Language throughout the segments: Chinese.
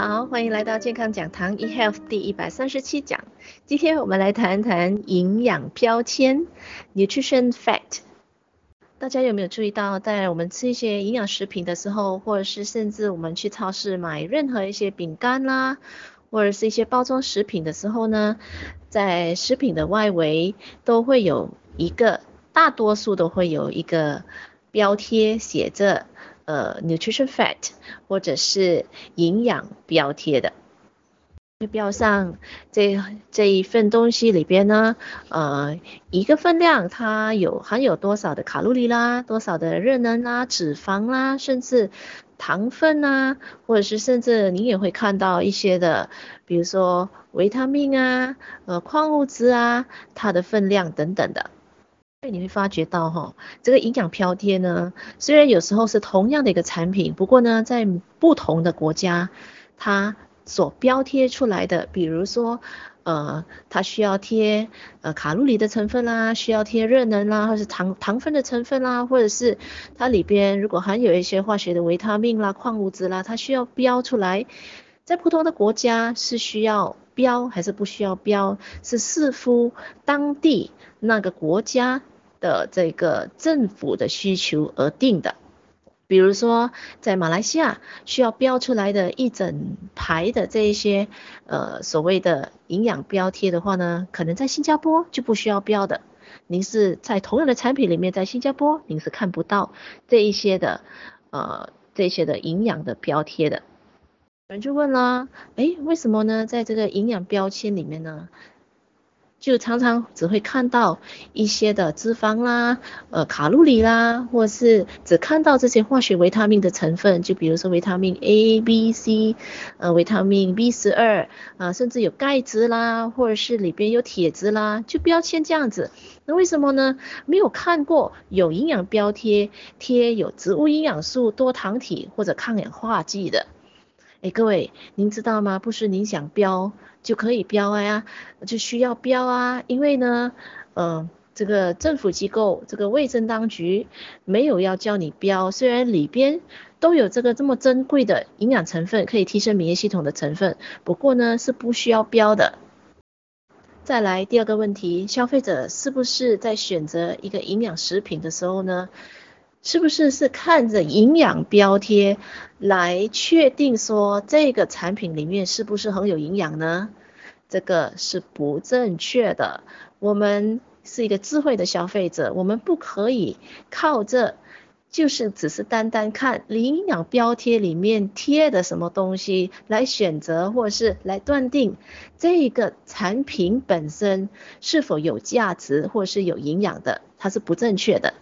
好，欢迎来到健康讲堂 eHealth 第一百三十七讲。今天我们来谈谈营养标签 （Nutrition Fact）。大家有没有注意到，在我们吃一些营养食品的时候，或者是甚至我们去超市买任何一些饼干啦，或者是一些包装食品的时候呢，在食品的外围都会有一个，大多数都会有一个标贴写着。呃，nutrition fat 或者是营养标贴的，标上这这一份东西里边呢，呃，一个分量它有含有多少的卡路里啦，多少的热能啦、脂肪啦，甚至糖分啊，或者是甚至你也会看到一些的，比如说维他命啊、呃矿物质啊，它的分量等等的。所以你会发觉到哈，这个营养标贴呢，虽然有时候是同样的一个产品，不过呢，在不同的国家，它所标贴出来的，比如说，呃，它需要贴呃卡路里的成分啦，需要贴热能啦，或是糖糖分的成分啦，或者是它里边如果含有一些化学的维他命啦、矿物质啦，它需要标出来。在不同的国家是需要标还是不需要标，是视乎当地那个国家的这个政府的需求而定的。比如说，在马来西亚需要标出来的一整排的这一些呃所谓的营养标贴的话呢，可能在新加坡就不需要标的。您是在同样的产品里面，在新加坡您是看不到这一些的呃这些的营养的标贴的。有人就问了，哎，为什么呢？在这个营养标签里面呢，就常常只会看到一些的脂肪啦、呃卡路里啦，或是只看到这些化学维他命的成分，就比如说维他命 A、B、C，呃维他命 B 十二，啊甚至有钙质啦，或者是里边有铁质啦，就标签这样子。那为什么呢？没有看过有营养标贴贴有植物营养素、多糖体或者抗氧化剂的。哎，各位，您知道吗？不是您想标就可以标呀，就需要标啊。因为呢，呃，这个政府机构，这个卫生当局没有要叫你标，虽然里边都有这个这么珍贵的营养成分，可以提升免疫系统的成分，不过呢，是不需要标的。再来第二个问题，消费者是不是在选择一个营养食品的时候呢？是不是是看着营养标贴来确定说这个产品里面是不是很有营养呢？这个是不正确的。我们是一个智慧的消费者，我们不可以靠着就是只是单单看营养标贴里面贴的什么东西来选择，或是来断定这个产品本身是否有价值或是有营养的，它是不正确的。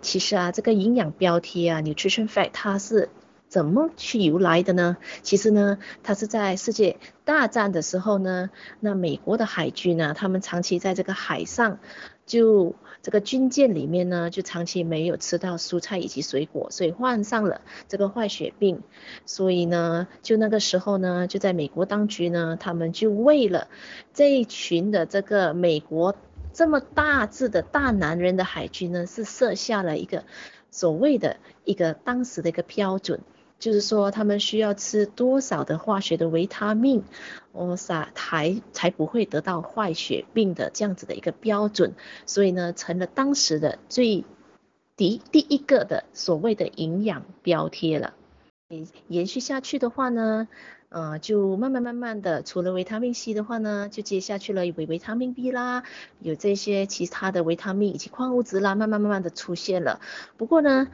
其实啊，这个营养标题啊，Nutrition Fact，它是怎么去由来的呢？其实呢，它是在世界大战的时候呢，那美国的海军呢，他们长期在这个海上，就这个军舰里面呢，就长期没有吃到蔬菜以及水果，所以患上了这个坏血病。所以呢，就那个时候呢，就在美国当局呢，他们就为了这一群的这个美国。这么大字的大男人的海军呢，是设下了一个所谓的一个当时的一个标准，就是说他们需要吃多少的化学的维他命，哦，撒才才不会得到坏血病的这样子的一个标准，所以呢，成了当时的最第第一个的所谓的营养标贴了。延续下去的话呢，呃，就慢慢慢慢的，除了维他命 C 的话呢，就接下去了维维他命 B 啦，有这些其他的维他命以及矿物质啦，慢慢慢慢的出现了。不过呢，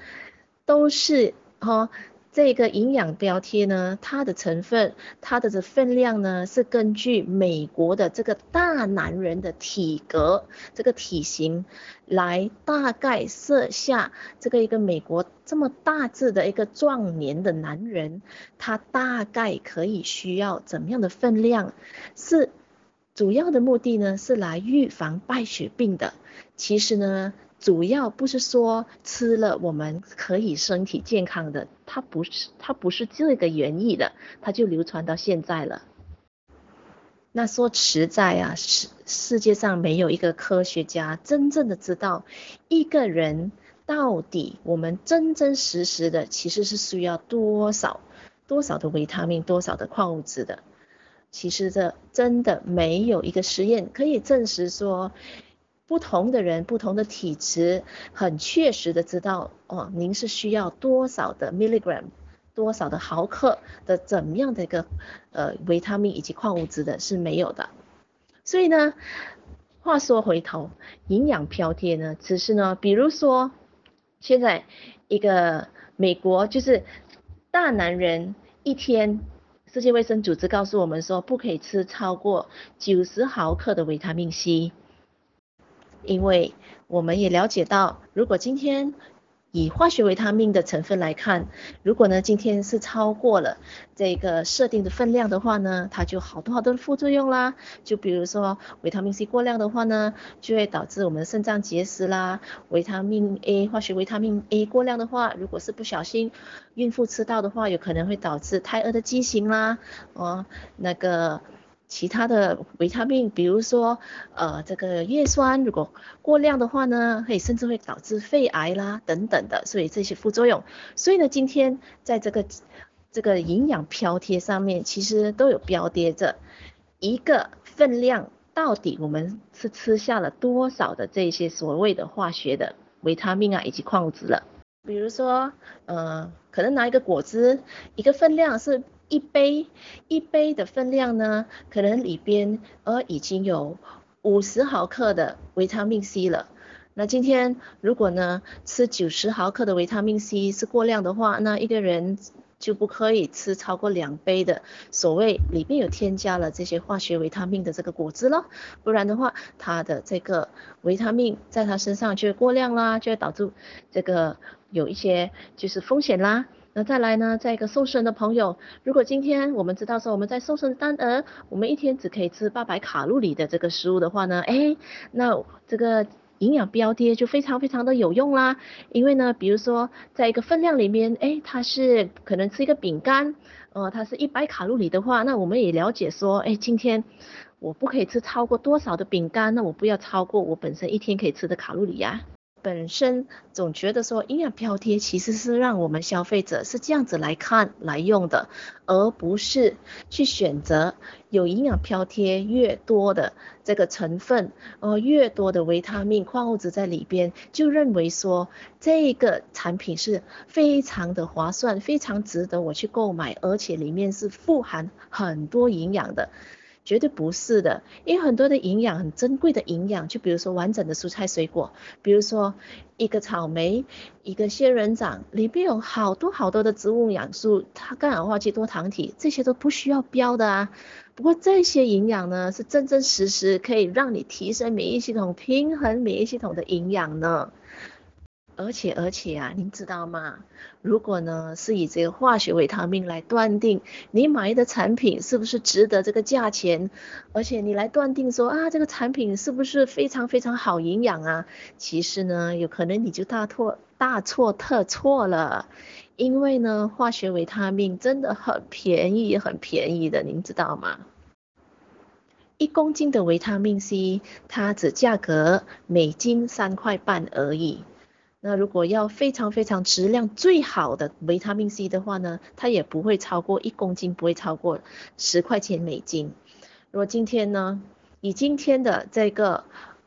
都是哈。这个营养标贴呢，它的成分，它的这分量呢，是根据美国的这个大男人的体格，这个体型来大概设下这个一个美国这么大致的一个壮年的男人，他大概可以需要怎么样的分量？是主要的目的呢，是来预防败血病的。其实呢。主要不是说吃了我们可以身体健康的，它不是它不是这个原意的，它就流传到现在了。那说实在啊，世世界上没有一个科学家真正的知道一个人到底我们真真实实的其实是需要多少多少的维他命、多少的矿物质的。其实这真的没有一个实验可以证实说，不同的人、不同的体质，很确实的知道哦，您是需要多少的 milligram。多少的毫克的怎么样的一个呃维他命以及矿物质的是没有的，所以呢，话说回头，营养标贴呢，只是呢，比如说现在一个美国就是大男人一天，世界卫生组织告诉我们说不可以吃超过九十毫克的维他命 C，因为我们也了解到，如果今天以化学维他命的成分来看，如果呢今天是超过了这个设定的分量的话呢，它就好多好多的副作用啦。就比如说维他命 C 过量的话呢，就会导致我们的肾脏结石啦。维他命 A 化学维他命 A 过量的话，如果是不小心孕妇吃到的话，有可能会导致胎儿的畸形啦。哦，那个。其他的维他命，比如说，呃，这个叶酸如果过量的话呢，可以甚至会导致肺癌啦等等的，所以这些副作用。所以呢，今天在这个这个营养标贴上面，其实都有标贴着一个分量，到底我们是吃下了多少的这些所谓的化学的维他命啊，以及矿物质了。比如说，呃，可能拿一个果汁，一个分量是。一杯一杯的分量呢，可能里边呃已经有五十毫克的维他命 C 了。那今天如果呢吃九十毫克的维他命 C 是过量的话，那一个人就不可以吃超过两杯的所谓里边有添加了这些化学维他命的这个果汁了，不然的话，他的这个维他命在他身上就会过量啦，就会导致这个有一些就是风险啦。那再来呢，在一个瘦身的朋友，如果今天我们知道说我们在瘦身单额，我们一天只可以吃八百卡路里的这个食物的话呢，哎，那这个营养标贴就非常非常的有用啦。因为呢，比如说在一个分量里面，哎，它是可能吃一个饼干，呃，它是一百卡路里的话，那我们也了解说，哎，今天我不可以吃超过多少的饼干，那我不要超过我本身一天可以吃的卡路里呀。本身总觉得说营养标贴其实是让我们消费者是这样子来看来用的，而不是去选择有营养标贴越多的这个成分，呃越多的维他命矿物质在里边，就认为说这个产品是非常的划算，非常值得我去购买，而且里面是富含很多营养的。绝对不是的，因为很多的营养很珍贵的营养，就比如说完整的蔬菜水果，比如说一个草莓，一个仙人掌，里边有好多好多的植物养素，它抗氧化剂、多糖体，这些都不需要标的啊。不过这些营养呢，是真真实实可以让你提升免疫系统、平衡免疫系统的营养呢。而且而且啊，您知道吗？如果呢是以这个化学维他命来断定你买的产品是不是值得这个价钱，而且你来断定说啊这个产品是不是非常非常好营养啊，其实呢有可能你就大错大错特错了，因为呢化学维他命真的很便宜很便宜的，您知道吗？一公斤的维他命 C 它只价格每斤三块半而已。那如果要非常非常质量最好的维他命 C 的话呢，它也不会超过一公斤，不会超过十块钱美金。如果今天呢，以今天的这个。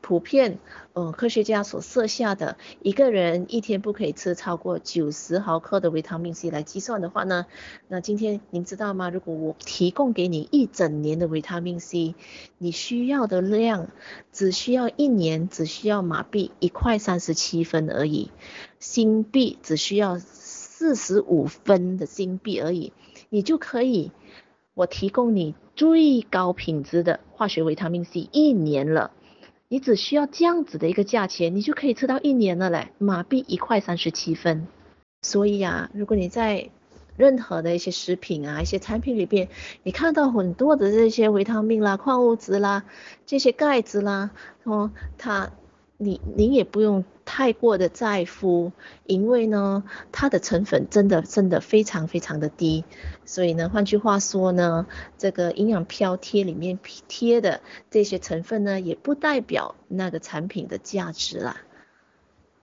普遍，嗯，科学家所设下的一个人一天不可以吃超过九十毫克的维他命 C 来计算的话呢，那今天您知道吗？如果我提供给你一整年的维他命 C，你需要的量只需要一年，只需要马币一块三十七分而已，新币只需要四十五分的新币而已，你就可以，我提供你最高品质的化学维他命 C 一年了。你只需要这样子的一个价钱，你就可以吃到一年了嘞，马币一块三十七分。所以呀，如果你在任何的一些食品啊、一些产品里边，你看到很多的这些维他命啦、矿物质啦、这些钙质啦，哦，它。你你也不用太过的在乎，因为呢，它的成分真的真的非常非常的低，所以呢，换句话说呢，这个营养飘贴里面贴的这些成分呢，也不代表那个产品的价值啦。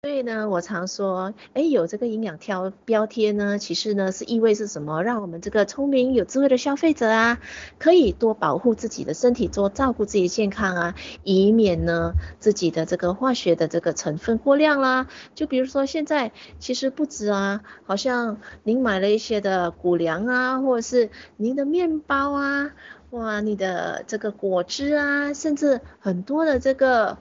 所以呢，我常说，哎，有这个营养标标贴呢，其实呢是意味是什么？让我们这个聪明有智慧的消费者啊，可以多保护自己的身体，多照顾自己的健康啊，以免呢自己的这个化学的这个成分过量啦。就比如说现在其实不止啊，好像您买了一些的谷粮啊，或者是您的面包啊，哇，你的这个果汁啊，甚至很多的这个。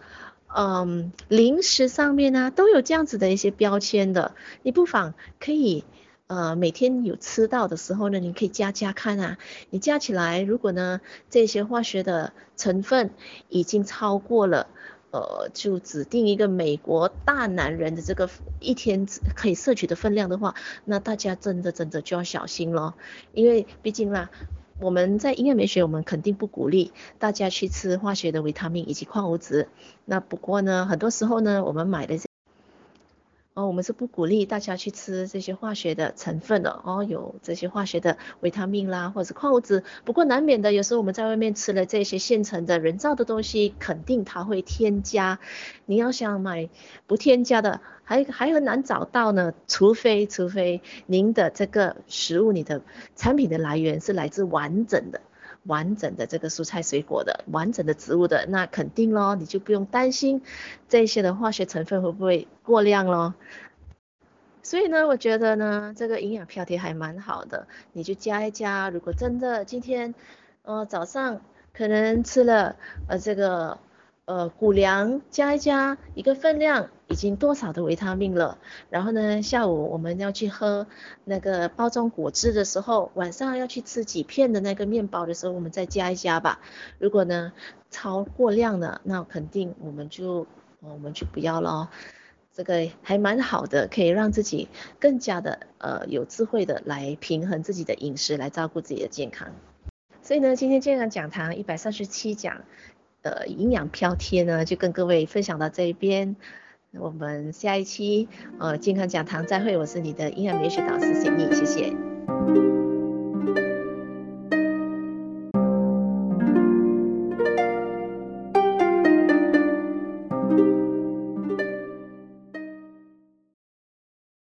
嗯，零食上面呢、都有这样子的一些标签的，你不妨可以呃每天有吃到的时候呢，你可以加加看啊，你加起来，如果呢这些化学的成分已经超过了呃就指定一个美国大男人的这个一天可以摄取的分量的话，那大家真的真的就要小心咯，因为毕竟啦。我们在音乐美学，我们肯定不鼓励大家去吃化学的维他命以及矿物质。那不过呢，很多时候呢，我们买的。哦，我们是不鼓励大家去吃这些化学的成分的哦，有这些化学的维他命啦，或者是矿物质。不过难免的，有时候我们在外面吃了这些现成的人造的东西，肯定它会添加。你要想买不添加的，还还很难找到呢。除非除非您的这个食物，你的产品的来源是来自完整的、完整的这个蔬菜水果的、完整的植物的，那肯定咯，你就不用担心这些的化学成分会不会过量咯。所以呢，我觉得呢，这个营养标贴还蛮好的，你就加一加。如果真的今天，呃，早上可能吃了呃这个呃谷粮，加一加一个分量已经多少的维他命了。然后呢，下午我们要去喝那个包装果汁的时候，晚上要去吃几片的那个面包的时候，我们再加一加吧。如果呢超过量了，那肯定我们就我们就不要了。这个还蛮好的，可以让自己更加的呃有智慧的来平衡自己的饮食，来照顾自己的健康。所以呢，今天健康讲堂一百三十七讲呃营养标贴呢，就跟各位分享到这一边。我们下一期呃健康讲堂再会，我是你的营养美学导师谢妮谢谢。